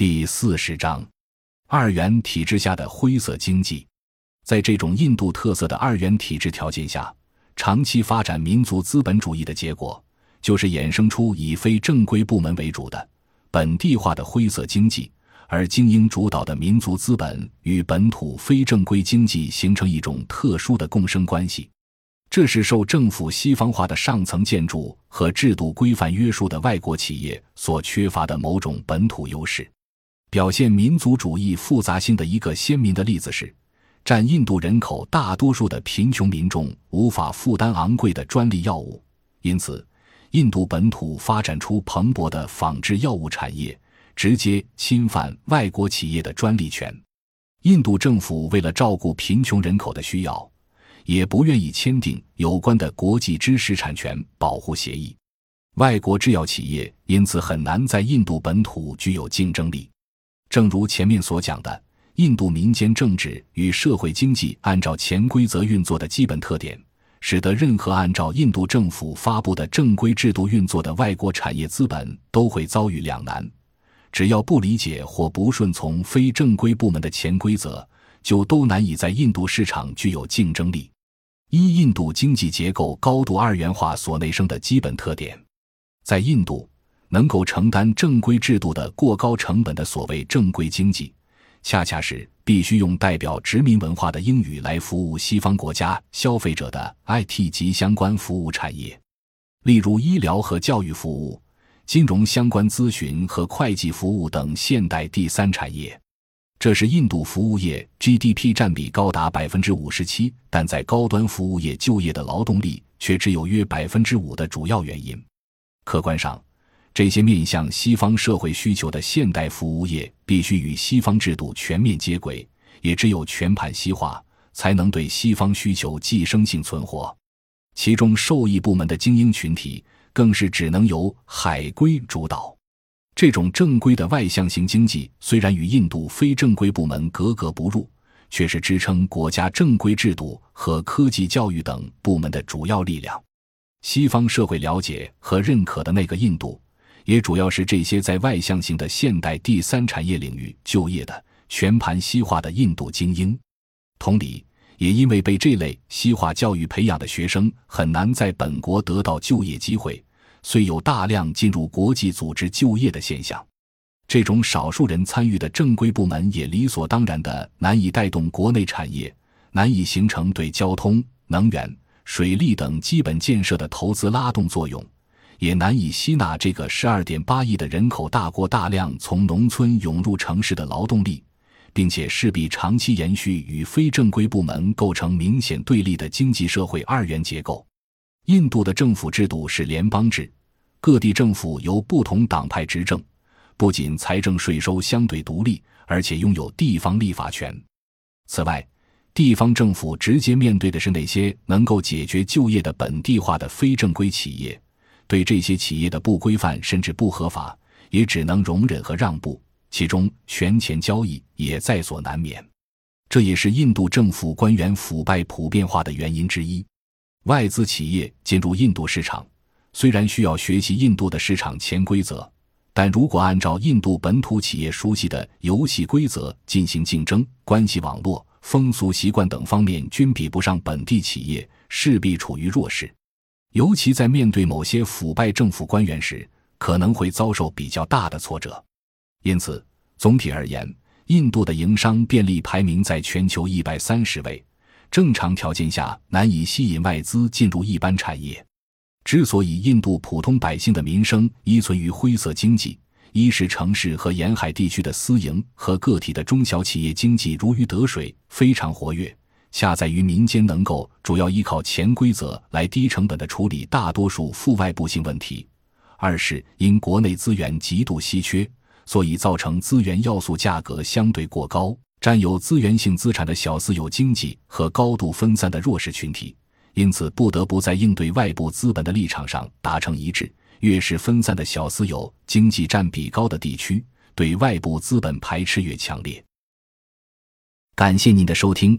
第四十章，二元体制下的灰色经济。在这种印度特色的二元体制条件下，长期发展民族资本主义的结果，就是衍生出以非正规部门为主的本地化的灰色经济，而精英主导的民族资本与本土非正规经济形成一种特殊的共生关系。这是受政府西方化的上层建筑和制度规范约束的外国企业所缺乏的某种本土优势。表现民族主义复杂性的一个鲜明的例子是，占印度人口大多数的贫穷民众无法负担昂贵的专利药物，因此，印度本土发展出蓬勃的仿制药物产业，直接侵犯外国企业的专利权。印度政府为了照顾贫穷人口的需要，也不愿意签订有关的国际知识产权保护协议，外国制药企业因此很难在印度本土具有竞争力。正如前面所讲的，印度民间政治与社会经济按照潜规则运作的基本特点，使得任何按照印度政府发布的正规制度运作的外国产业资本都会遭遇两难：只要不理解或不顺从非正规部门的潜规则，就都难以在印度市场具有竞争力。一、印度经济结构高度二元化所内生的基本特点，在印度。能够承担正规制度的过高成本的所谓正规经济，恰恰是必须用代表殖民文化的英语来服务西方国家消费者的 IT 及相关服务产业，例如医疗和教育服务、金融相关咨询和会计服务等现代第三产业。这是印度服务业 GDP 占比高达百分之五十七，但在高端服务业就业的劳动力却只有约百分之五的主要原因。客观上。这些面向西方社会需求的现代服务业必须与西方制度全面接轨，也只有全盘西化，才能对西方需求寄生性存活。其中受益部门的精英群体更是只能由海归主导。这种正规的外向型经济虽然与印度非正规部门格格不入，却是支撑国家正规制度和科技教育等部门的主要力量。西方社会了解和认可的那个印度。也主要是这些在外向型的现代第三产业领域就业的全盘西化的印度精英。同理，也因为被这类西化教育培养的学生很难在本国得到就业机会，虽有大量进入国际组织就业的现象，这种少数人参与的正规部门也理所当然的难以带动国内产业，难以形成对交通、能源、水利等基本建设的投资拉动作用。也难以吸纳这个十二点八亿的人口大国大量从农村涌入城市的劳动力，并且势必长期延续与非正规部门构成明显对立的经济社会二元结构。印度的政府制度是联邦制，各地政府由不同党派执政，不仅财政税收相对独立，而且拥有地方立法权。此外，地方政府直接面对的是那些能够解决就业的本地化的非正规企业。对这些企业的不规范甚至不合法，也只能容忍和让步，其中权钱交易也在所难免。这也是印度政府官员腐败普遍化的原因之一。外资企业进入印度市场，虽然需要学习印度的市场潜规则，但如果按照印度本土企业熟悉的游戏规则进行竞争，关系网络、风俗习惯等方面均比不上本地企业，势必处于弱势。尤其在面对某些腐败政府官员时，可能会遭受比较大的挫折。因此，总体而言，印度的营商便利排名在全球一百三十位，正常条件下难以吸引外资进入一般产业。之所以印度普通百姓的民生依存于灰色经济，一是城市和沿海地区的私营和个体的中小企业经济如鱼得水，非常活跃。恰在于民间能够主要依靠潜规则来低成本的处理大多数负外部性问题；二是因国内资源极度稀缺，所以造成资源要素价格相对过高，占有资源性资产的小私有经济和高度分散的弱势群体，因此不得不在应对外部资本的立场上达成一致。越是分散的小私有经济占比高的地区，对外部资本排斥越强烈。感谢您的收听。